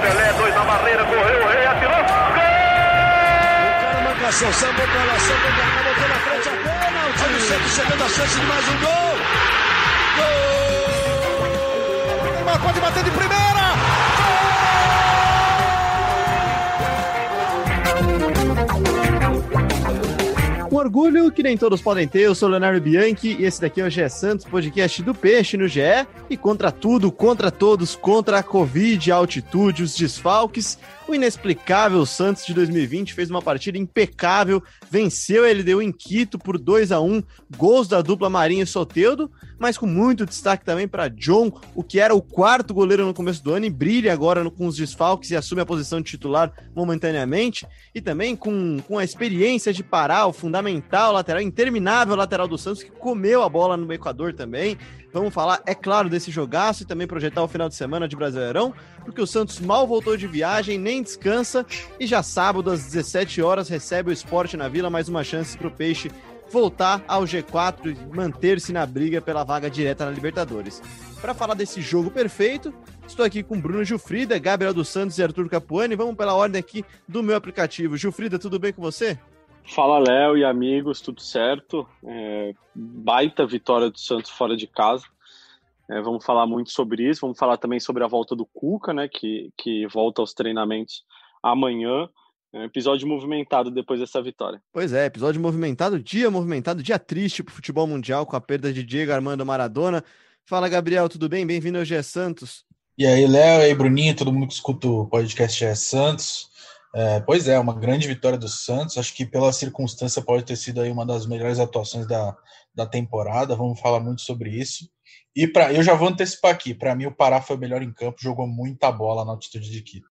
Pelé, dois na barreira, correu, o rei atirou. Gol! O cara marcação, sambou pra lá, sambou pra cá, botou na frente a bola. O time sempre chegando a chance de mais um gol. Gol! Pode bater de primeira. Orgulho que nem todos podem ter, eu sou Leonardo Bianchi e esse daqui é o GE Santos, podcast do Peixe no GE. E contra tudo, contra todos, contra a Covid, a altitude, os desfalques, o inexplicável Santos de 2020 fez uma partida impecável, venceu a LDU em Quito por 2 a 1 gols da dupla Marinho e Soteudo, mas com muito destaque também para John, o que era o quarto goleiro no começo do ano e brilha agora no, com os desfalques e assume a posição de titular momentaneamente, e também com, com a experiência de parar o fundamental lateral, interminável lateral do Santos, que comeu a bola no Equador também. Vamos falar, é claro, desse jogaço e também projetar o final de semana de Brasileirão, porque o Santos mal voltou de viagem, nem descansa, e já sábado às 17 horas recebe o esporte na Vila, mais uma chance para o Peixe voltar ao G4 e manter-se na briga pela vaga direta na Libertadores. Para falar desse jogo perfeito, estou aqui com Bruno Gilfrida, Gabriel dos Santos e Arthur Capuani. Vamos pela ordem aqui do meu aplicativo. Gilfrida, tudo bem com você? Fala, Léo e amigos, tudo certo? É, baita vitória do Santos fora de casa. É, vamos falar muito sobre isso. Vamos falar também sobre a volta do Cuca, né? Que, que volta aos treinamentos amanhã. É um episódio movimentado depois dessa vitória. Pois é, episódio movimentado, dia movimentado, dia triste para o futebol mundial com a perda de Diego Armando Maradona. Fala, Gabriel, tudo bem? Bem-vindo ao GE Santos. E aí, Léo, e aí, Bruninho, todo mundo que escuta o podcast GE Santos. É, pois é, uma grande vitória do Santos. Acho que pela circunstância pode ter sido aí uma das melhores atuações da, da temporada. Vamos falar muito sobre isso. E para eu já vou antecipar aqui. Para mim, o Pará foi o melhor em campo, jogou muita bola na altitude de Quito.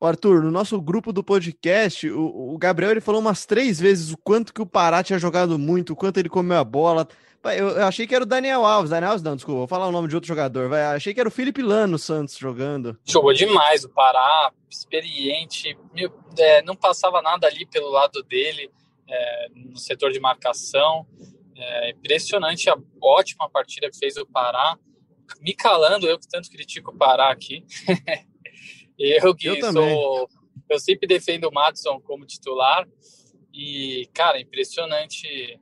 Arthur, no nosso grupo do podcast, o, o, Gabriel ele falou umas três vezes o quanto que o Pará tinha jogado muito, o quanto ele comeu a bola. Eu, eu, achei que era o Daniel Alves. Daniel Alves, não, desculpa, vou falar o nome de outro jogador. Vai, achei que era o Felipe Lano Santos jogando. Jogou demais o Pará, experiente, meu, é, não passava nada ali pelo lado dele, é, no setor de marcação. É, impressionante a ótima partida que fez o Pará. Me calando, eu que tanto critico o Pará aqui. Eu que eu sou. Eu sempre defendo o Matson como titular. E, cara, impressionante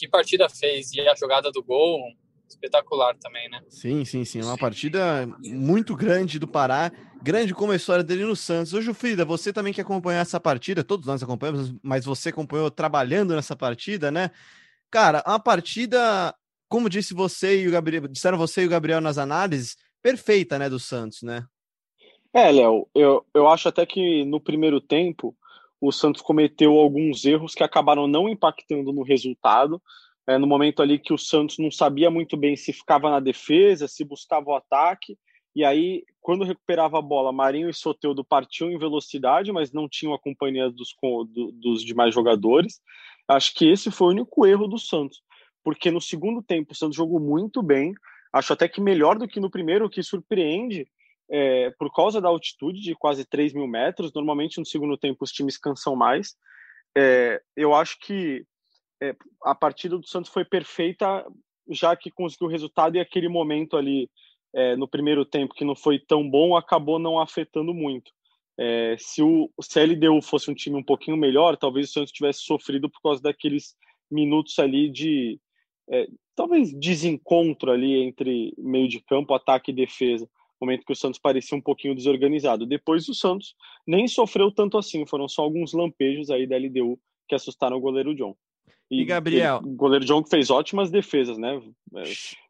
que partida fez. E a jogada do gol, espetacular também, né? Sim, sim, sim. Uma partida muito grande do Pará. Grande como a história dele no Santos. Hoje, Frida, você também que acompanhou essa partida, todos nós acompanhamos, mas você acompanhou trabalhando nessa partida, né? Cara, uma partida, como disse você e o Gabriel, disseram você e o Gabriel nas análises, perfeita, né, do Santos, né? É, Léo, eu, eu acho até que no primeiro tempo o Santos cometeu alguns erros que acabaram não impactando no resultado. É, no momento ali que o Santos não sabia muito bem se ficava na defesa, se buscava o ataque. E aí, quando recuperava a bola, Marinho e Soteudo partiam em velocidade, mas não tinham a companhia dos, do, dos demais jogadores. Acho que esse foi o único erro do Santos, porque no segundo tempo o Santos jogou muito bem. Acho até que melhor do que no primeiro, o que surpreende é, por causa da altitude de quase 3 mil metros, normalmente no segundo tempo os times cansam mais. É, eu acho que é, a partida do Santos foi perfeita, já que conseguiu o resultado e aquele momento ali é, no primeiro tempo que não foi tão bom acabou não afetando muito. É, se, o, se a LDU fosse um time um pouquinho melhor, talvez o Santos tivesse sofrido por causa daqueles minutos ali de é, talvez desencontro ali entre meio de campo, ataque e defesa momento que o Santos parecia um pouquinho desorganizado. Depois o Santos nem sofreu tanto assim, foram só alguns lampejos aí da LDU que assustaram o goleiro John. E, e Gabriel? Ele, o goleiro John fez ótimas defesas, né? É,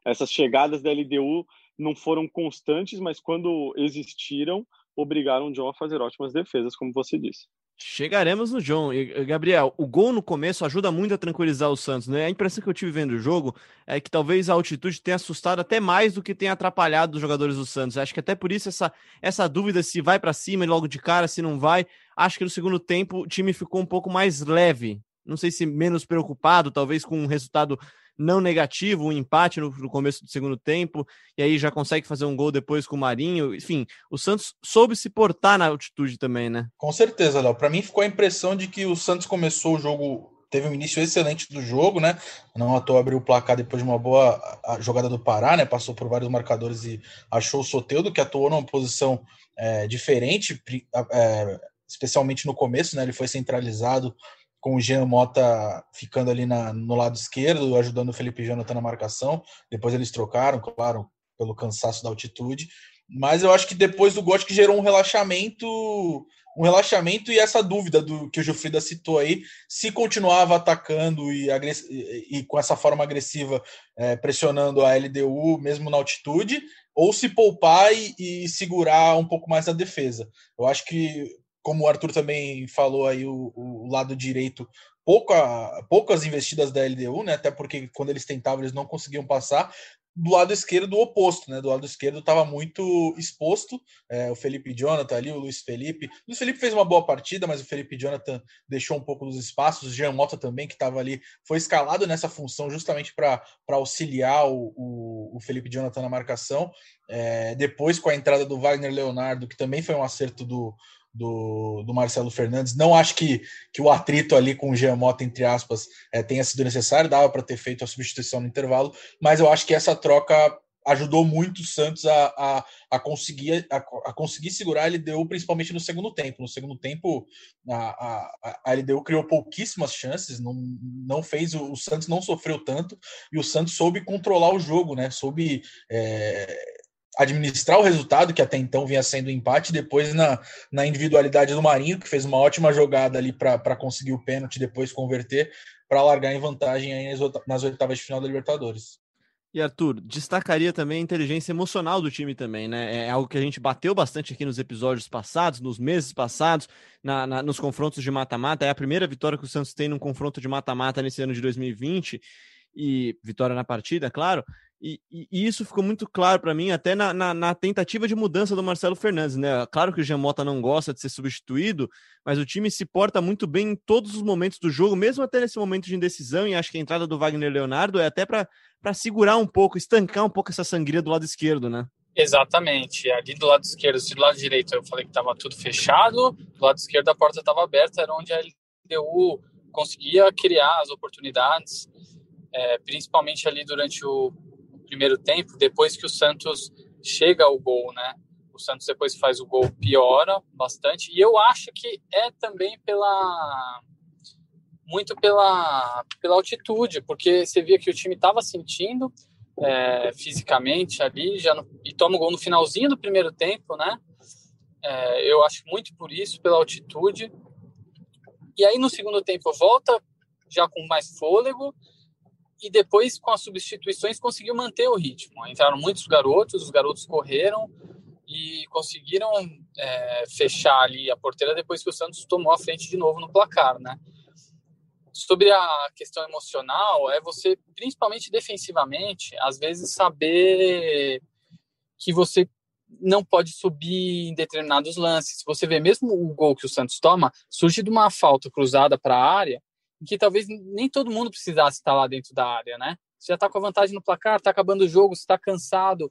essas chegadas da LDU não foram constantes, mas quando existiram, obrigaram o John a fazer ótimas defesas, como você disse. Chegaremos no John. E, Gabriel, o gol no começo ajuda muito a tranquilizar o Santos, né? A impressão que eu tive vendo o jogo é que talvez a altitude tenha assustado até mais do que tenha atrapalhado os jogadores do Santos. Acho que até por isso essa, essa dúvida se vai para cima e logo de cara, se não vai. Acho que no segundo tempo o time ficou um pouco mais leve. Não sei se menos preocupado, talvez com um resultado não negativo, um empate no, no, começo do segundo tempo, e aí já consegue fazer um gol depois com o Marinho. Enfim, o Santos soube se portar na altitude também, né? Com certeza, Léo. Para mim ficou a impressão de que o Santos começou o jogo teve um início excelente do jogo, né? Não à toa abriu o placar depois de uma boa jogada do Pará, né? Passou por vários marcadores e achou o Soteudo, que atuou numa posição é, diferente, é, especialmente no começo, né? Ele foi centralizado com o Jean Mota ficando ali na, no lado esquerdo, ajudando o Felipe Jonathan na marcação. Depois eles trocaram, claro, pelo cansaço da altitude. Mas eu acho que depois do Gotti que gerou um relaxamento, um relaxamento e essa dúvida do que o Gilfrida citou aí, se continuava atacando e, e, e com essa forma agressiva é, pressionando a LDU mesmo na altitude, ou se poupar e, e, segurar um pouco mais a defesa. Eu acho que, como o Arthur também falou aí, o, o lado direito pouca, poucas investidas da LDU, né? Até porque quando eles tentavam, eles não conseguiam passar do lado esquerdo o oposto, né? Do lado esquerdo estava muito exposto. É, o Felipe Jonathan ali, o Luiz Felipe. O Luiz Felipe fez uma boa partida, mas o Felipe Jonathan deixou um pouco dos espaços. O Jean Mota também, que estava ali, foi escalado nessa função justamente para auxiliar o, o, o, Felipe Jonathan na marcação. É, depois, com a entrada do Wagner Leonardo, que também foi um acerto do, do, do Marcelo Fernandes. Não acho que, que o atrito ali com o Jean Mota, entre aspas, é, tenha sido necessário, dava para ter feito a substituição no intervalo, mas eu acho que essa troca ajudou muito o Santos a, a, a conseguir, a, a, conseguir segurar a LDU, principalmente no segundo tempo. No segundo tempo, a, a, a LDU criou pouquíssimas chances, não, não fez, o, o Santos não sofreu tanto, e o Santos soube controlar o jogo, né? Soube. É, administrar o resultado, que até então vinha sendo empate, depois na, na individualidade do Marinho, que fez uma ótima jogada ali para conseguir o pênalti, depois converter, para largar em vantagem aí nas, oitavas de final da Libertadores. E Arthur, destacaria também a inteligência emocional do time também, né? É algo que a gente bateu bastante aqui nos episódios passados, nos meses passados, na, na nos confrontos de mata-mata. É a primeira vitória que o Santos tem num confronto de mata-mata nesse ano de 2020 e vitória na partida, claro. E, e, isso ficou muito claro para mim até na, na, na, tentativa de mudança do Marcelo Fernandes, né? Claro que o Jamota não gosta de ser substituído, mas o time se porta muito bem em todos os momentos do jogo, mesmo até nesse momento de indecisão, e acho que a entrada do Wagner Leonardo é até para segurar um pouco, estancar um pouco essa sangria do lado esquerdo, né? Exatamente, ali do lado esquerdo, se do lado direito eu falei que estava tudo fechado, do lado esquerdo a porta estava aberta, era onde a LDU conseguia criar as oportunidades, é, principalmente ali durante o primeiro tempo, depois que o Santos chega ao gol, né? O Santos depois faz o gol, piora bastante. E eu acho que é também pela muito pela, pela altitude, porque você via que o time estava sentindo é, fisicamente ali, já no, e toma o gol no finalzinho do primeiro tempo, né? É, eu acho muito por isso, pela altitude. E aí no segundo tempo volta já com mais fôlego, e depois, com as substituições, conseguiu manter o ritmo. Entraram muitos garotos, os garotos correram e conseguiram é, fechar ali a porteira depois que o Santos tomou a frente de novo no placar, né? Sobre a questão emocional, é você, principalmente defensivamente, às vezes saber que você não pode subir em determinados lances. Você vê mesmo o gol que o Santos toma, surge de uma falta cruzada para a área que talvez nem todo mundo precisasse estar lá dentro da área, né? Você já está com a vantagem no placar, está acabando o jogo, está cansado.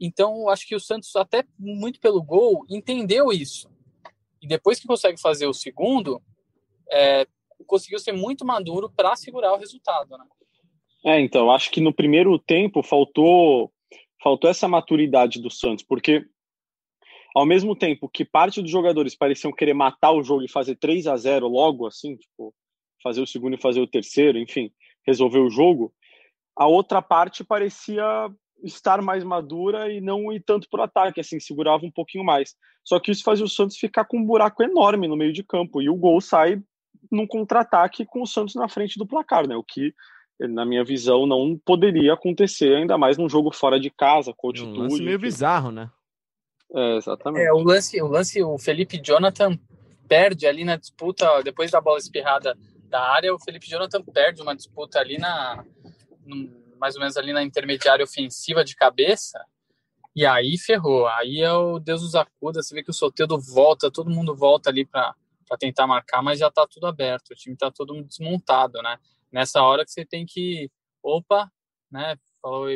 Então, acho que o Santos, até muito pelo gol, entendeu isso. E depois que consegue fazer o segundo, é, conseguiu ser muito maduro para segurar o resultado, né? É, então, acho que no primeiro tempo faltou faltou essa maturidade do Santos, porque ao mesmo tempo que parte dos jogadores pareciam querer matar o jogo e fazer 3 a 0 logo assim, tipo, fazer o segundo e fazer o terceiro, enfim, resolver o jogo, a outra parte parecia estar mais madura e não ir tanto para o ataque, assim, segurava um pouquinho mais. Só que isso fazia o Santos ficar com um buraco enorme no meio de campo e o gol sai num contra-ataque com o Santos na frente do placar, né? O que, na minha visão, não poderia acontecer, ainda mais num jogo fora de casa, com altitude. Um lance meio enfim. bizarro, né? É, exatamente. É, o lance, o lance, o Felipe Jonathan perde ali na disputa, depois da bola espirrada da área, o Felipe Jonathan perde uma disputa ali na mais ou menos ali na intermediária ofensiva de cabeça. E aí ferrou. Aí é o Deus nos acuda. Você vê que o Soteldo volta, todo mundo volta ali para tentar marcar, mas já está tudo aberto. O time está todo desmontado, né? Nessa hora que você tem que, opa, né? Falou,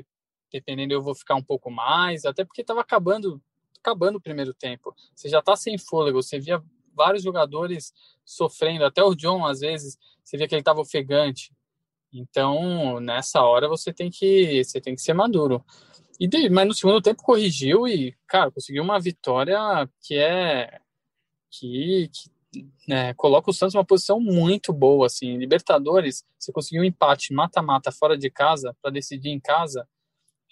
dependendo, eu vou ficar um pouco mais, até porque estava acabando, acabando o primeiro tempo. Você já está sem fôlego. Você via vários jogadores sofrendo, até o John, às vezes, você via que ele estava ofegante. Então, nessa hora, você tem que, você tem que ser maduro. E de, mas no segundo tempo corrigiu e, cara, conseguiu uma vitória que é. que, que né, coloca o Santos numa posição muito boa. Assim. Libertadores, você conseguiu um empate mata-mata fora de casa para decidir em casa,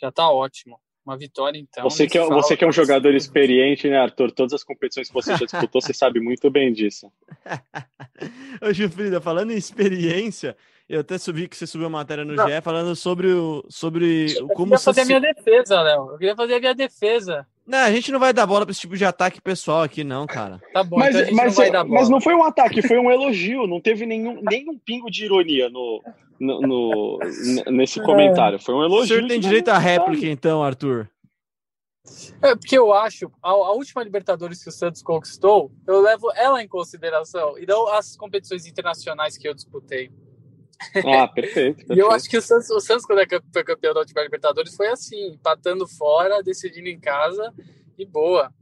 já tá ótimo. Uma vitória, então. Você que, é, você que é um jogador experiente, né, Arthur? Todas as competições que você já disputou, você sabe muito bem disso. Ô, Gilfrida, falando em experiência, eu até subi que você subiu uma matéria no Não. GE falando sobre o. Sobre eu como queria fazer a minha defesa, Léo. Eu queria fazer a minha defesa. Não, a gente não vai dar bola para esse tipo de ataque pessoal aqui, não, cara. Tá bom, mas, então mas, não mas não foi um ataque, foi um elogio. Não teve nenhum, nenhum pingo de ironia no, no, no nesse comentário. Foi um elogio. O senhor tem direito à réplica, então, Arthur? É, porque eu acho, a, a, última Libertadores que o Santos conquistou, eu levo ela em consideração, e não as competições internacionais que eu disputei. Ah, perfeito. perfeito. e eu acho que o Santos, o Santos, quando é foi campeão da última Libertadores, foi assim, empatando fora, decidindo em casa e boa.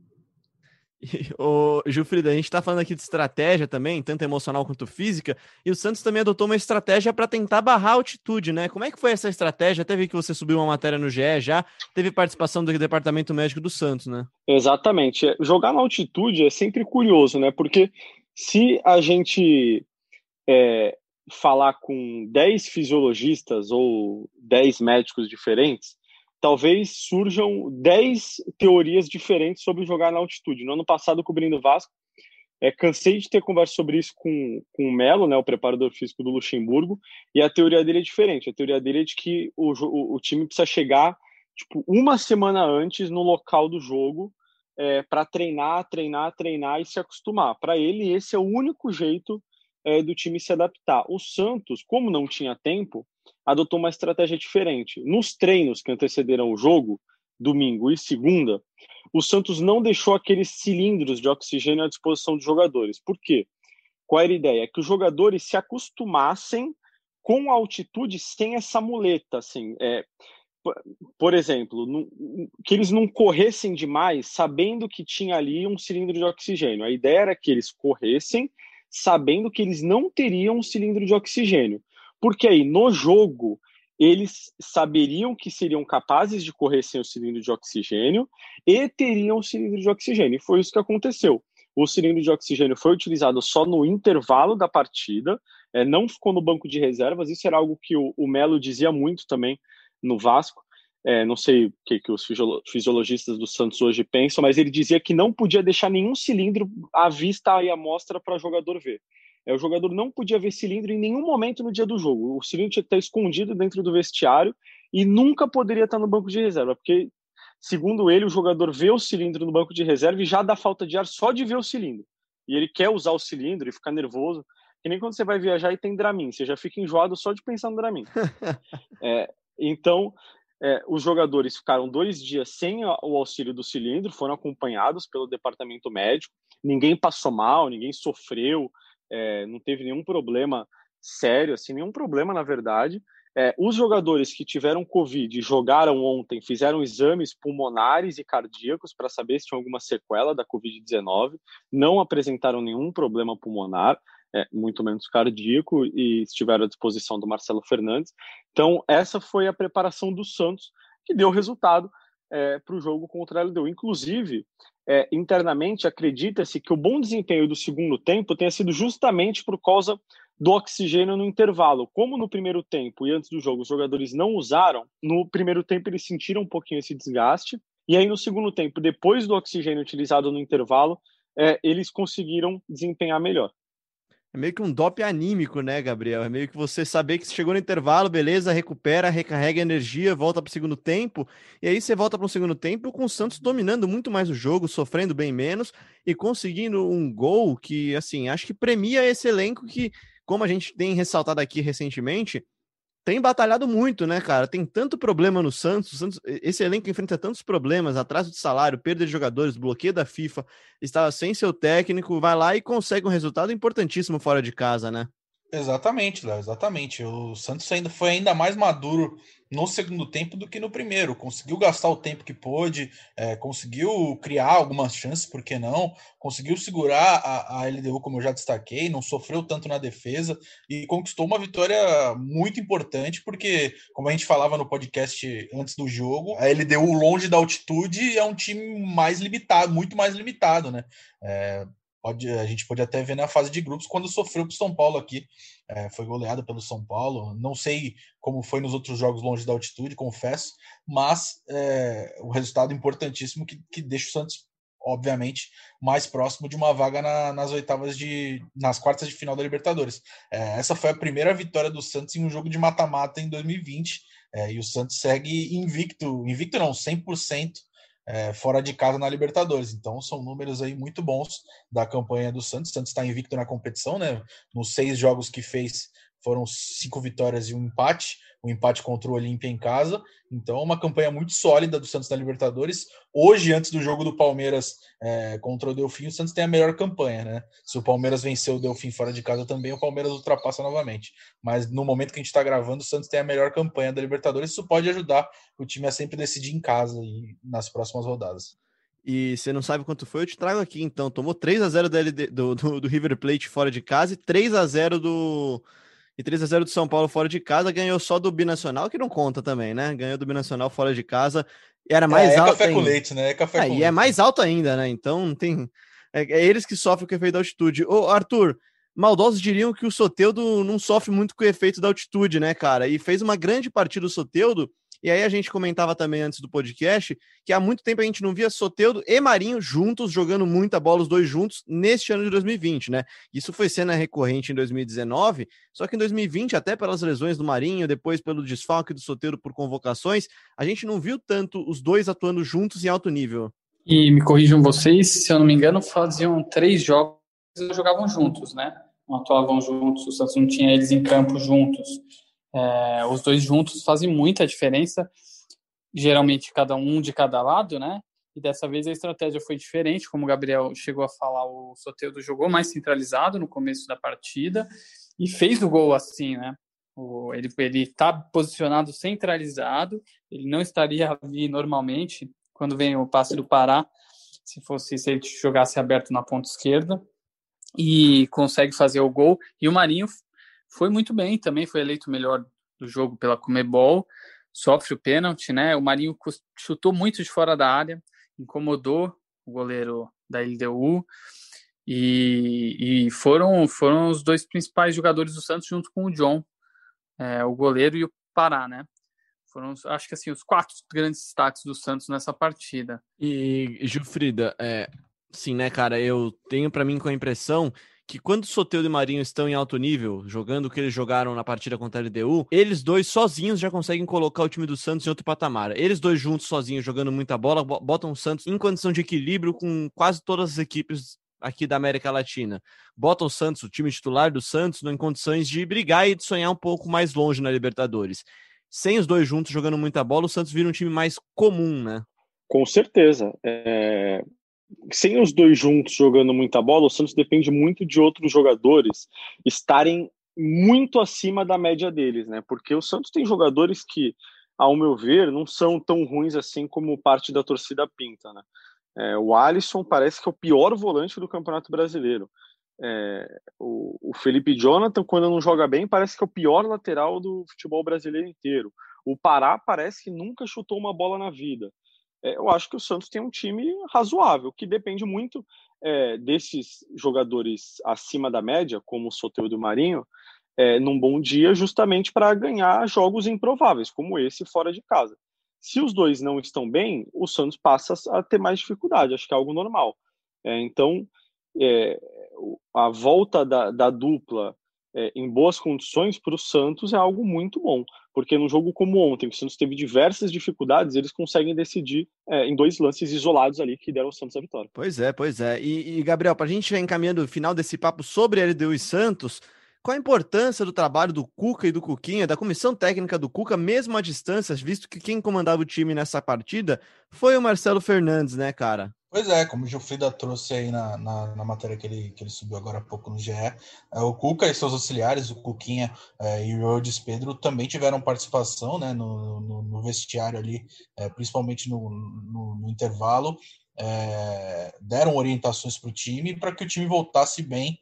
O Gilfrida, a gente está falando aqui de estratégia também, tanto emocional quanto física, e o Santos também adotou uma estratégia para tentar barrar a altitude, né? Como é que foi essa estratégia? Até vi que você subiu uma matéria no GE já, teve participação do Departamento Médico do Santos, né? Exatamente. Jogar na altitude é sempre curioso, né? Porque se a gente é, falar com 10 fisiologistas ou 10 médicos diferentes, talvez surjam 10 teorias diferentes sobre jogar na altitude. No ano passado, cobrindo o Vasco, é, cansei de ter conversa sobre isso com, com o Melo, né, o preparador físico do Luxemburgo, e a teoria dele é diferente. A teoria dele é de que o, o, o time precisa chegar tipo, uma semana antes no local do jogo é, para treinar, treinar, treinar e se acostumar. Para ele, esse é o único jeito é, do time se adaptar. O Santos, como não tinha tempo, adotou uma estratégia diferente. Nos treinos que antecederam o jogo, domingo e segunda, o Santos não deixou aqueles cilindros de oxigênio à disposição dos jogadores. Por quê? Qual era a ideia? Que os jogadores se acostumassem com a altitude sem essa muleta, assim, é, por exemplo, que eles não corressem demais sabendo que tinha ali um cilindro de oxigênio. A ideia era que eles corressem sabendo que eles não teriam um cilindro de oxigênio. Porque aí, no jogo, eles saberiam que seriam capazes de correr sem o cilindro de oxigênio e teriam o cilindro de oxigênio. E foi isso que aconteceu. O cilindro de oxigênio foi utilizado só no intervalo da partida, é, não ficou no banco de reservas. Isso era algo que o, o Melo dizia muito também no Vasco. É, não sei o que, que os fisiologistas do Santos hoje pensam, mas ele dizia que não podia deixar nenhum cilindro à vista e à mostra para o jogador ver. É, o jogador não podia ver cilindro em nenhum momento no dia do jogo. O cilindro tinha que estar escondido dentro do vestiário e nunca poderia estar no banco de reserva, porque, segundo ele, o jogador vê o cilindro no banco de reserva e já dá falta de ar só de ver o cilindro. E ele quer usar o cilindro e ficar nervoso. Que nem quando você vai viajar e tem Dramin, você já fica enjoado só de pensar no Dramin. é, então, é, os jogadores ficaram dois dias sem o auxílio do cilindro, foram acompanhados pelo departamento médico. Ninguém passou mal, ninguém sofreu, é, não teve nenhum problema sério, assim, nenhum problema na verdade. É, os jogadores que tiveram Covid jogaram ontem, fizeram exames pulmonares e cardíacos para saber se tinha alguma sequela da Covid-19, não apresentaram nenhum problema pulmonar é, muito menos cardíaco, e estiveram à disposição do Marcelo Fernandes. Então, essa foi a preparação do Santos, que deu resultado é, para o jogo contra a LDU. Inclusive, é, internamente, acredita-se que o bom desempenho do segundo tempo tenha sido justamente por causa do oxigênio no intervalo. Como no primeiro tempo e antes do jogo os jogadores não usaram, no primeiro tempo eles sentiram um pouquinho esse desgaste, e aí no segundo tempo, depois do oxigênio utilizado no intervalo, é, eles conseguiram desempenhar melhor. É meio que um dope anímico, né, Gabriel? É meio que você saber que chegou no intervalo, beleza, recupera, recarrega energia, volta para o segundo tempo, e aí você volta para o segundo tempo com o Santos dominando muito mais o jogo, sofrendo bem menos e conseguindo um gol que, assim, acho que premia esse elenco que, como a gente tem ressaltado aqui recentemente, tem batalhado muito, né, cara? Tem tanto problema no Santos, Santos, esse elenco enfrenta tantos problemas, atraso de salário, perda de jogadores, bloqueio da FIFA, estava sem seu técnico, vai lá e consegue um resultado importantíssimo fora de casa, né? Exatamente, Léo, exatamente. O Santos ainda foi ainda mais maduro no segundo tempo do que no primeiro. Conseguiu gastar o tempo que pôde, é, conseguiu criar algumas chances, por que não? Conseguiu segurar a, a, LDU, como eu já destaquei, não sofreu tanto na defesa e conquistou uma vitória muito importante, porque, como a gente falava no podcast antes do jogo, a LDU, longe da altitude, é um time mais limitado, muito mais limitado, né? É, pode, a gente pode até ver na fase de grupos quando sofreu para o São Paulo aqui. É, foi goleado pelo São Paulo. Não sei como foi nos outros jogos longe da altitude, confesso, mas é, o resultado importantíssimo que, que deixa o Santos, obviamente, mais próximo de uma vaga na, nas oitavas de. nas quartas de final da Libertadores. É, essa foi a primeira vitória do Santos em um jogo de mata-mata em 2020. É, e o Santos segue invicto, invicto não, 100% é, fora de casa na Libertadores. Então são números aí muito bons da campanha do Santos. O Santos está invicto na competição, né? Nos seis jogos que fez, foram cinco vitórias e um empate, um empate contra o Olímpia em casa. Então, uma campanha muito sólida do Santos na Libertadores. Hoje, antes do jogo do Palmeiras é, contra o Delfim, o Santos tem a melhor campanha, né? Se o Palmeiras vencer o Delfim fora de casa também, o Palmeiras ultrapassa novamente. Mas no momento que a gente está gravando, o Santos tem a melhor campanha da Libertadores. Isso pode ajudar o time a sempre decidir em casa e nas próximas rodadas. E você não sabe quanto foi, eu te trago aqui então. Tomou 3 a 0 do, do, do, do River Plate fora de casa e 3 a 0 do, e 3 a 0 do São Paulo fora de casa, ganhou só do Binacional, que não conta também, né? Ganhou do Binacional fora de casa. E era mais é, é alto. café ainda. com leite, né? É café é, com e é leite. é mais alto ainda, né? Então não tem. É, é, eles que sofrem com o efeito da altitude. Ô, Arthur, maldosos diriam que o Soteudo não sofre muito com o efeito da altitude, né, cara? E fez uma grande partida o Soteudo e aí a gente comentava também antes do podcast que há muito tempo a gente não via Soteudo e Marinho juntos, jogando muita bola, os dois juntos, neste ano de 2020, né? Isso foi cena recorrente em 2019, só que em 2020, até pelas lesões do Marinho, depois pelo desfalque do Soteudo por convocações, a gente não viu tanto os dois atuando juntos em alto nível. E me corrijam vocês, se eu não me engano, faziam três jogos e jogavam juntos, né? Não atuavam juntos, o Santos não tinha eles em campo juntos. É, os dois juntos fazem muita diferença, geralmente cada um de cada lado, né? E dessa vez a estratégia foi diferente, como o Gabriel chegou a falar, o Soteudo jogou mais centralizado no começo da partida e fez o gol assim, né? O, ele ele está posicionado centralizado, ele não estaria ali normalmente quando vem o passe do Pará, se fosse se ele jogasse aberto na ponta esquerda e consegue fazer o gol. E o Marinho foi muito bem, também foi eleito o melhor do jogo pela Comebol, sofre o pênalti, né? O Marinho chutou muito de fora da área, incomodou o goleiro da LDU e, e foram, foram os dois principais jogadores do Santos junto com o John, é, o goleiro e o Pará, né? Foram, acho que assim, os quatro grandes destaques do Santos nessa partida. E, Gilfrida, é, sim, né, cara, eu tenho para mim com a impressão que quando Soteudo e Marinho estão em alto nível, jogando o que eles jogaram na partida contra a LDU, eles dois sozinhos já conseguem colocar o time do Santos em outro patamar. Eles dois juntos, sozinhos, jogando muita bola, botam o Santos em condição de equilíbrio com quase todas as equipes aqui da América Latina. Bota o Santos, o time titular do Santos, em condições de brigar e de sonhar um pouco mais longe na Libertadores. Sem os dois juntos jogando muita bola, o Santos vira um time mais comum, né? Com certeza. É sem os dois juntos jogando muita bola, o Santos depende muito de outros jogadores estarem muito acima da média deles, né? Porque o Santos tem jogadores que, ao meu ver, não são tão ruins assim como parte da torcida pinta, né? É, o Alisson parece que é o pior volante do Campeonato Brasileiro. É, o, o, Felipe Jonathan, quando não joga bem, parece que é o pior lateral do futebol brasileiro inteiro. O Pará parece que nunca chutou uma bola na vida eu acho que o Santos tem um time razoável, que depende muito é, desses jogadores acima da média, como o Soteldo Marinho, é, num bom dia, justamente para ganhar jogos improváveis, como esse fora de casa. Se os dois não estão bem, o Santos passa a ter mais dificuldade, acho que é algo normal. É, então, é, a volta da, da dupla é, em boas condições para o Santos é algo muito bom, porque num jogo como ontem, que o Santos teve diversas dificuldades, eles conseguem decidir é, em dois lances isolados ali que deram o Santos a vitória. Pois é, pois é. E, e Gabriel, para a gente encaminhando o final desse papo sobre LDU e Santos, qual a importância do trabalho do Cuca e do Cuquinha, da comissão técnica do Cuca, mesmo à distância, visto que quem comandava o time nessa partida foi o Marcelo Fernandes, né, cara? Pois é, como o Gilfrida trouxe aí na, na, na, matéria que ele, que ele subiu agora há pouco no GE, é, o Cuca e seus auxiliares, o Cuquinha é, e o Rhodes Pedro, também tiveram participação né, no, no, no vestiário ali, é, principalmente no, no, no intervalo, deram orientações para o time para que o time voltasse bem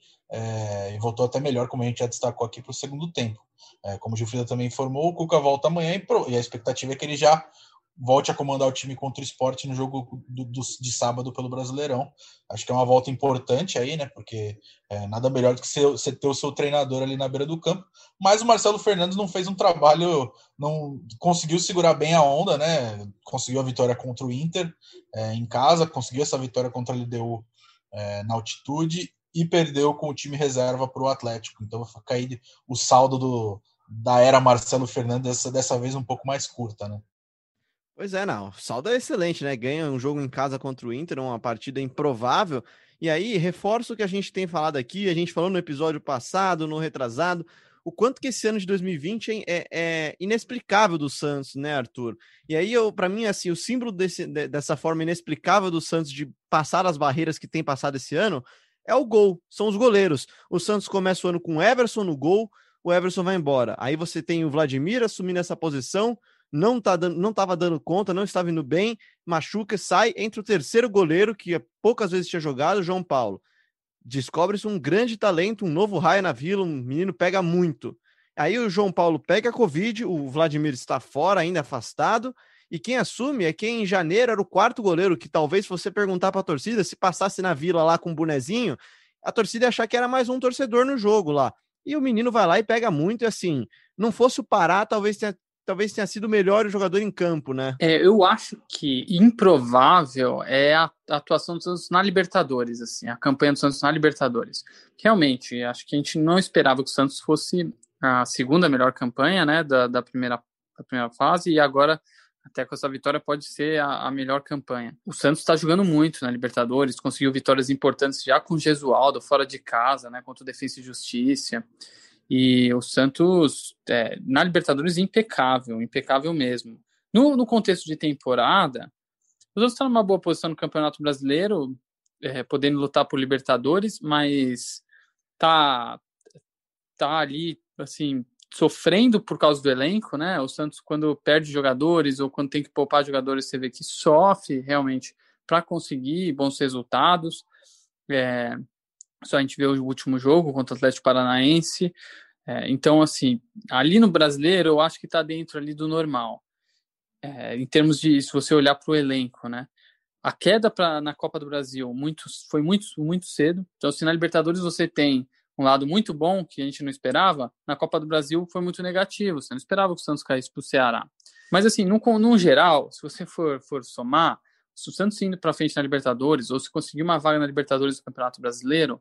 e voltou até melhor, como a gente já destacou aqui, para o segundo tempo. Como o Gilfrida também informou, o Cuca volta amanhã e, pro, e a expectativa é que ele já volte a comandar o time contra o esporte no jogo do, do, de sábado pelo Brasileirão. Acho que é uma volta importante aí, né? Porque é, nada melhor do que você ter o seu treinador ali na beira do campo. Mas o Marcelo Fernandes não fez um trabalho, não conseguiu segurar bem a onda, né? Conseguiu a vitória contra o Inter é, em casa, conseguiu essa vitória contra a LDU é, na altitude e perdeu com o time reserva para o Atlético. Então vai cair o saldo do, da era Marcelo Fernandes dessa vez um pouco mais curta, né? Pois é, não. Saldo é excelente, né? Ganha um jogo em casa contra o Inter, uma partida improvável. E aí, reforço o que a gente tem falado aqui, a gente falou no episódio passado, no retrasado, o quanto que esse ano de 2020 é, é inexplicável do Santos, né, Arthur? E aí, para mim, assim, o símbolo desse, dessa forma inexplicável do Santos de passar as barreiras que tem passado esse ano é o gol, são os goleiros. O Santos começa o ano com o Everson no gol, o Everson vai embora. Aí você tem o Vladimir assumindo essa posição, não tá dando, não estava dando conta, não estava indo bem, machuca, sai, entre o terceiro goleiro, que poucas vezes tinha jogado, João Paulo. Descobre-se um grande talento, um novo raio na vila, um menino pega muito. Aí o João Paulo pega a Covid, o Vladimir está fora, ainda afastado, e quem assume é quem em janeiro era o quarto goleiro, que talvez se você perguntar para a torcida, se passasse na vila lá com um bonezinho, a torcida ia achar que era mais um torcedor no jogo lá. E o menino vai lá e pega muito, e assim, não fosse o Pará, talvez tenha talvez tenha sido o melhor jogador em campo, né? É, eu acho que improvável é a atuação do Santos na Libertadores, assim, a campanha do Santos na Libertadores. Realmente, acho que a gente não esperava que o Santos fosse a segunda melhor campanha, né, da, da primeira, da primeira fase, e agora até com essa vitória pode ser a, a melhor campanha. O Santos está jogando muito na Libertadores, conseguiu vitórias importantes já com o Gesualdo fora de casa, né, contra o Defensa e Justiça. E o Santos, é, na Libertadores, impecável, impecável mesmo. No, no contexto de temporada, o Santos está numa boa posição no Campeonato Brasileiro, é, podendo lutar por Libertadores, mas tá, tá ali, assim, sofrendo por causa do elenco, né? O Santos, quando perde jogadores ou quando tem que poupar jogadores, você vê que sofre realmente para conseguir bons resultados. É, só a gente vê o último jogo contra o Atlético Paranaense. É, então, assim, ali no brasileiro, eu acho que está dentro ali do normal. É, em termos de, se você olhar para o elenco, né? A queda pra, na Copa do Brasil muito, foi muito, muito cedo. Então, se na Libertadores você tem um lado muito bom que a gente não esperava, na Copa do Brasil foi muito negativo. Você não esperava que o Santos caísse para o Ceará. Mas, assim, no, geral, se você for, for somar, se o Santos indo para frente na Libertadores, ou se conseguir uma vaga na Libertadores do Campeonato Brasileiro,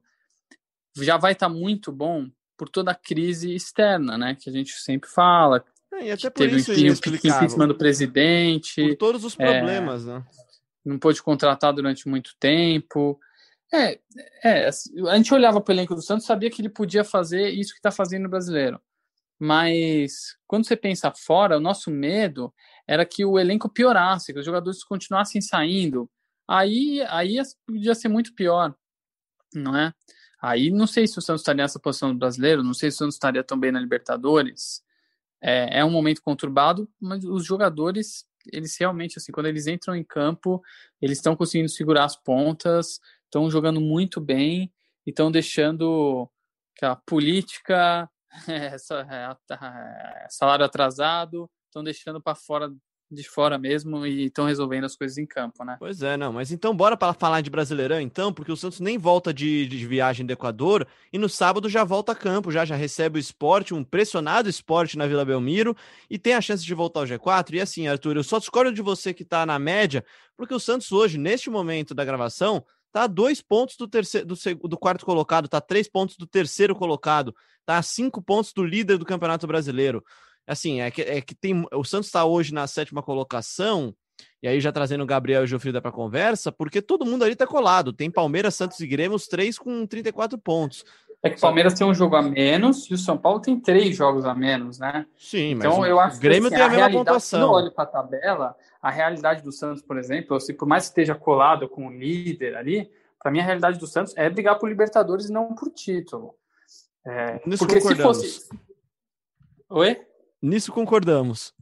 já vai estar tá muito bom por toda a crise externa, né? Que a gente sempre fala. É, e até por teve isso um impeachment do presidente. Por todos os problemas, é, né? Não pôde contratar durante muito tempo. É, é, a gente olhava para o elenco do Santos sabia que ele podia fazer isso que está fazendo no brasileiro. Mas quando você pensa fora, o nosso medo era que o elenco piorasse, que os jogadores continuassem saindo. Aí, aí podia ser muito pior, não é? Aí não sei se o Santos estaria nessa posição do brasileiro, não sei se o Santos estaria tão bem na Libertadores. É, é um momento conturbado, mas os jogadores, eles realmente, assim, quando eles entram em campo, eles estão conseguindo segurar as pontas, estão jogando muito bem e estão deixando a política, é, é, salário atrasado, estão deixando para fora de fora mesmo e estão resolvendo as coisas em campo, né? Pois é, não, mas então bora para falar de Brasileirão então, porque o Santos nem volta de, de, viagem do Equador e no sábado já volta a campo, já já recebe o esporte, um pressionado esporte na Vila Belmiro e tem a chance de voltar ao G4 e assim, Arthur, eu só discordo de você que tá na média, porque o Santos hoje, neste momento da gravação, tá a dois pontos do terceiro do, do quarto colocado, tá a três pontos do terceiro colocado, tá a cinco pontos do líder do Campeonato Brasileiro. Assim, é que, é que tem. O Santos está hoje na sétima colocação, e aí já trazendo o Gabriel e o Gilfrida para conversa, porque todo mundo ali tá colado. Tem Palmeiras, Santos e Grêmio, os três com 34 pontos. É que o Palmeiras tem um jogo a menos e o São Paulo tem três jogos a menos, né? Sim, então, mas eu acho o Grêmio que, assim, tem a, a mesma pontuação. Quando eu olho para a tabela, a realidade do Santos, por exemplo, se por mais que esteja colado com o líder ali, para mim a realidade do Santos é brigar por Libertadores e não por título. É, porque se fosse. Oi? Nisso concordamos.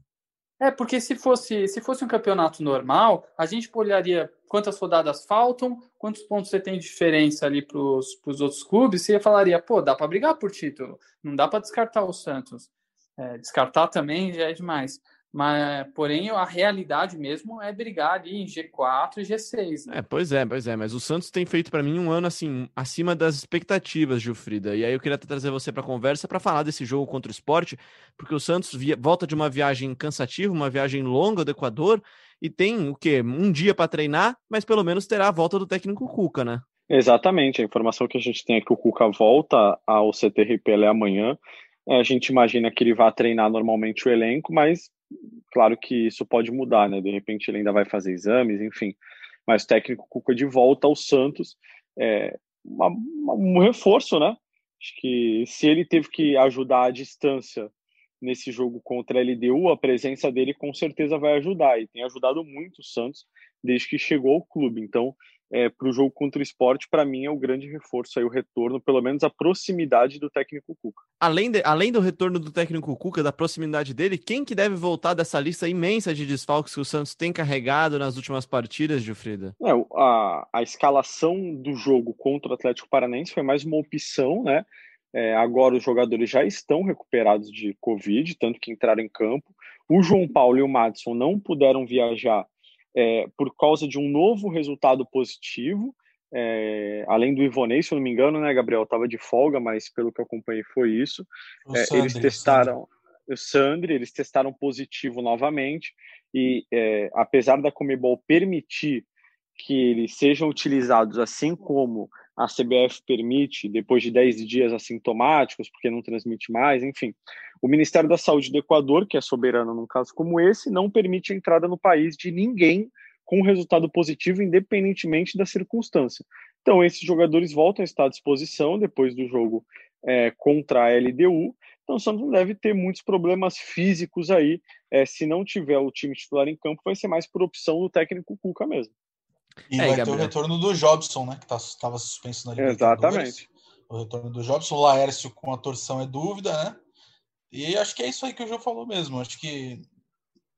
É, porque se fosse, se fosse um campeonato normal, a gente olharia quantas rodadas faltam, quantos pontos você tem de diferença ali para os outros clubes, você falaria, pô, dá para brigar por título, não dá para descartar o Santos. É, descartar também já é demais. Mas, porém, a realidade mesmo é brigar ali em G4 e G6. Né? É, pois é, pois é, mas o Santos tem feito para mim um ano assim acima das expectativas, Gilfrida. E aí eu queria trazer você para conversa para falar desse jogo contra o esporte, porque o Santos via, volta de uma viagem cansativa, uma viagem longa do Equador e tem o quê? Um dia para treinar, mas pelo menos terá a volta do técnico Cuca, né? Exatamente. A informação que a gente tem é que o Cuca volta ao CTR Pelé amanhã. A gente imagina que ele vai treinar normalmente o elenco, mas claro que isso pode mudar, né? De repente ele ainda vai fazer exames, enfim. Mas o técnico Cuca de volta ao Santos é uma, uma, um reforço, né? Acho que se ele teve que ajudar à distância nesse jogo contra a LDU, a presença dele com certeza vai ajudar e tem ajudado muito o Santos desde que chegou ao clube. Então, é, para o jogo contra o esporte, para mim é o grande reforço aí, o retorno, pelo menos a proximidade do técnico Cuca. Além, de, além do retorno do técnico Cuca, da proximidade dele, quem que deve voltar dessa lista imensa de desfalques que o Santos tem carregado nas últimas partidas, Gilfrida? É, a, a escalação do jogo contra o Atlético Paranaense foi mais uma opção, né? É, agora os jogadores já estão recuperados de Covid, tanto que entraram em campo. O João Paulo e o Madison não puderam viajar é, por causa de um novo resultado positivo. É, além do Ivonei, se eu não me engano, né, Gabriel? Estava de folga, mas pelo que eu acompanhei foi isso. É, Sandri, eles testaram o Sandri, eles testaram positivo novamente e é, apesar da Comebol permitir que eles sejam utilizados assim como a CBF permite, depois de 10 dias assintomáticos, porque não transmite mais, enfim. O Ministério da Saúde do Equador, que é soberano num caso como esse, não permite a entrada no país de ninguém com resultado positivo, independentemente da circunstância. Então, esses jogadores voltam a estar à disposição depois do jogo é, contra a LDU. Então, o Santos não deve ter muitos problemas físicos aí. É, se não tiver o time titular em campo, vai ser mais por opção do técnico Cuca mesmo. E é, vai Gabriel. ter o retorno do Jobson, né? Que estava tá, suspenso na Libertadores. Exatamente. O retorno do Jobson. O Laércio com a torção é dúvida, né? E acho que é isso aí que o João falou mesmo. Acho que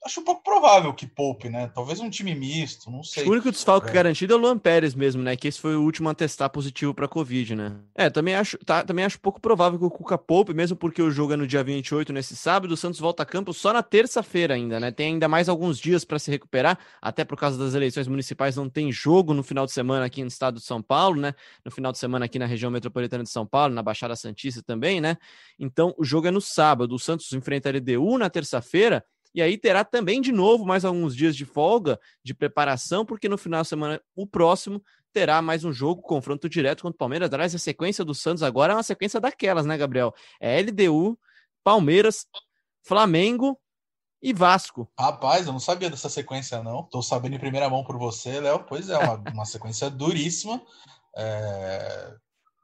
acho um pouco provável que poupe, né? Talvez um time misto, não sei. O único desfalque é. garantido é o Luan Pérez mesmo, né? Que esse foi o último a testar positivo para Covid, né? É, também acho, tá, também acho pouco provável que o Cuca poupe, mesmo porque o jogo é no dia 28, nesse sábado. O Santos volta a campo só na terça-feira ainda, né? Tem ainda mais alguns dias para se recuperar, até por causa das eleições municipais não tem jogo no final de semana aqui no estado de São Paulo, né? No final de semana aqui na região metropolitana de São Paulo, na Baixada Santista também, né? Então o jogo é no sábado. O Santos enfrenta a LDU na terça-feira. E aí terá também de novo mais alguns dias de folga, de preparação, porque no final de semana, o próximo, terá mais um jogo, confronto direto contra o Palmeiras. Aliás, a sequência do Santos agora é uma sequência daquelas, né, Gabriel? É LDU, Palmeiras, Flamengo e Vasco. Rapaz, eu não sabia dessa sequência, não. Tô sabendo em primeira mão por você, Léo. Pois é, uma, uma sequência duríssima. É...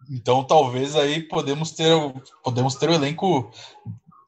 Então, talvez aí podemos ter, podemos ter o elenco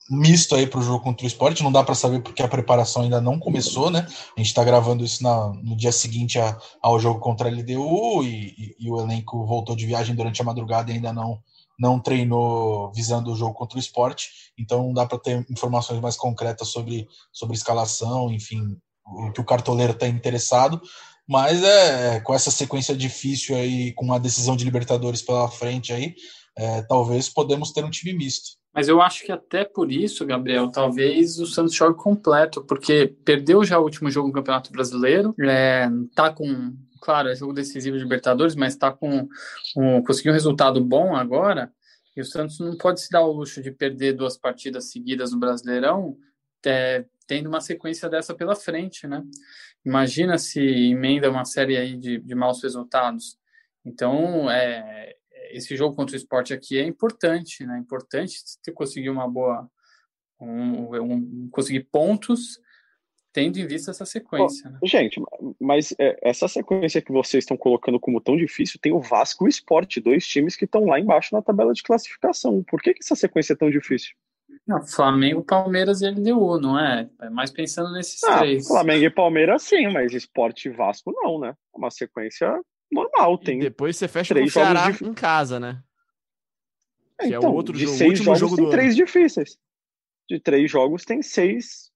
misto aí para o jogo contra o esporte. Não dá para saber porque a preparação ainda não começou, né? A gente está gravando isso na, no dia seguinte a, ao jogo contra a LDU e, e, e, o elenco voltou de viagem durante a madrugada e ainda não, não treinou visando o jogo contra o esporte. Então não dá para ter informações mais concretas sobre, sobre escalação, enfim, o que o cartoleiro está interessado. Mas é com essa sequência difícil aí, com uma decisão de Libertadores pela frente aí, é, talvez podemos ter um time misto. Mas eu acho que até por isso, Gabriel, talvez o Santos jogue completo, porque perdeu já o último jogo no Campeonato Brasileiro, é, tá com, claro, é jogo decisivo de Libertadores, mas tá com um, conseguiu um resultado bom agora, e o Santos não pode se dar o luxo de perder duas partidas seguidas no Brasileirão, é, tendo uma sequência dessa pela frente, né? Imagina se emenda uma série aí de, de maus resultados. Então, é, esse jogo contra o esporte aqui é importante, né? Importante ter conseguir uma boa, um, um, conseguir pontos, tendo em vista essa sequência. né? Gente, mas é, essa sequência que vocês estão colocando como tão difícil, tem o Vasco e o Sport, dois times que estão lá embaixo na tabela de classificação. Por que, que essa sequência é tão difícil? Não, Flamengo, Palmeiras e LDU, não é? É mais pensando nesses Ah, três. Flamengo e Palmeiras sim, mas Sport e Vasco não, né? É Uma sequência normal, E tem. depois você fecha com o três jogos Ceará dif- em casa, né? que é o então, outro de jogo, o seis último jogos jogo tem do três difíceis. De três jogos tem seis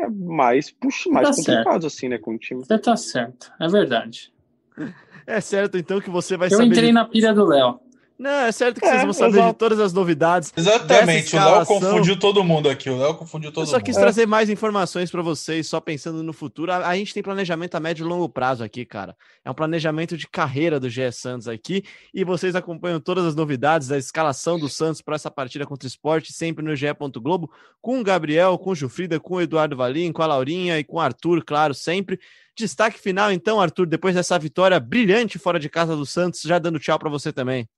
é, mais, puxa, mais Tá complicados, assim, né, com o time. Você tá certo, é verdade. É certo, então, que você vai Eu saber. entrei de- na pilha do Léo. Não, é certo que É, vocês vão saber de exato. todas as novidades. Exatamente, o Léo confundiu todo mundo aqui. O Léo confundiu todo Eu só mundo. quis trazer mais informações para vocês, só pensando no futuro. A, a gente tem planejamento a médio e longo prazo aqui, cara. É um planejamento de carreira do GE Santos aqui. E vocês acompanham todas as novidades da escalação do Santos para essa partida contra o esporte, sempre no GE. Globo, com o Gabriel, com o Jufrida, com o Eduardo Valim, com a Laurinha e com o Arthur, claro, sempre. Destaque final, então, Arthur, depois dessa vitória brilhante fora de casa do Santos, já dando tchau para você também.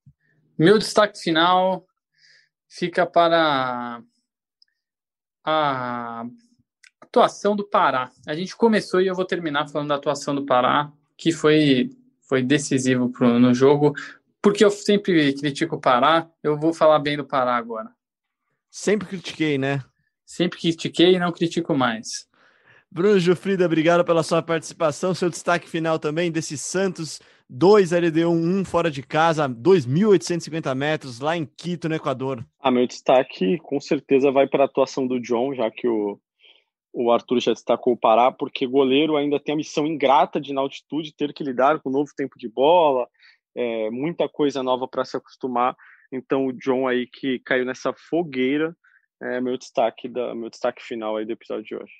Meu destaque final fica para a atuação do Pará. A gente começou e eu vou terminar falando da atuação do Pará, que foi, foi decisivo pro, no jogo. Porque eu sempre critico o Pará, eu vou falar bem do Pará agora. Sempre critiquei, né? Sempre critiquei e não critico mais. Bruno Jufrida, obrigado pela sua participação. Seu destaque final também desse Santos 2 LDU 1 fora de casa, 2.850 metros, lá em Quito, no Equador. Ah, meu destaque com certeza vai para a atuação do John, já que o, o Arthur já destacou o Pará, porque goleiro ainda tem a missão ingrata de, na altitude, ter que lidar com o novo tempo de bola, é, muita coisa nova para se acostumar. Então, o John aí que caiu nessa fogueira é meu destaque, da, meu destaque final aí do episódio de hoje.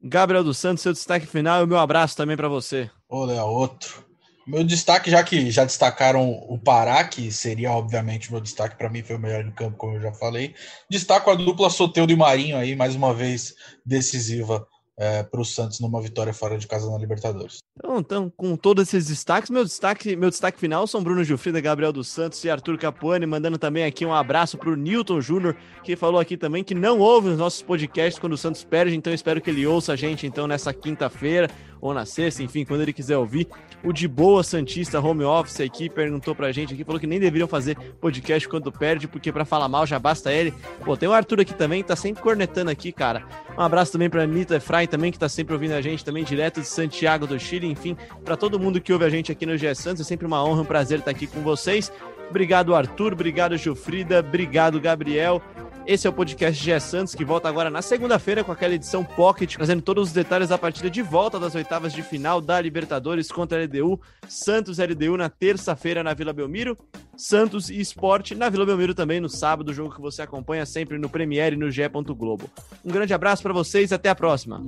Gabriel dos Santos, seu destaque final e o meu abraço também para você. Ô, Léo, outro. Meu destaque, já que já destacaram o Pará, que seria obviamente meu destaque para mim, foi o melhor em campo, como eu já falei. Destaco a dupla Soteudo e Marinho aí, mais uma vez decisiva é, para o Santos numa vitória fora de casa na Libertadores. Então, então, com todos esses destaques, meu destaque, meu destaque final são Bruno Gilfrida, Gabriel dos Santos e Arthur Capuani, mandando também aqui um abraço para o Newton Júnior, que falou aqui também que não ouve os nossos podcasts quando o Santos perde, então espero que ele ouça a gente então nessa quinta-feira ou na sexta, enfim, quando ele quiser ouvir. O de boa Santista Home Office aqui perguntou pra gente aqui, falou que nem deveriam fazer podcast quando perde, porque para falar mal já basta ele. Pô, tem o Arthur aqui também, tá sempre cornetando aqui, cara. Um abraço também pra Anitta Efraim também, que tá sempre ouvindo a gente também, direto de Santiago do Chile, enfim, para todo mundo que ouve a gente aqui no GE Santos, é sempre uma honra, um prazer estar aqui com vocês. Obrigado, Arthur, obrigado, Gilfrida, obrigado, Gabriel. Esse é o podcast GE Santos, que volta agora na segunda-feira com aquela edição Pocket, trazendo todos os detalhes da partida de volta das oitavas de final da Libertadores contra a LDU. Santos LDU na terça-feira na Vila Belmiro. Santos e Esporte na Vila Belmiro também no sábado, jogo que você acompanha sempre no Premiere e no GE. Globo. Um grande abraço para vocês, até a próxima.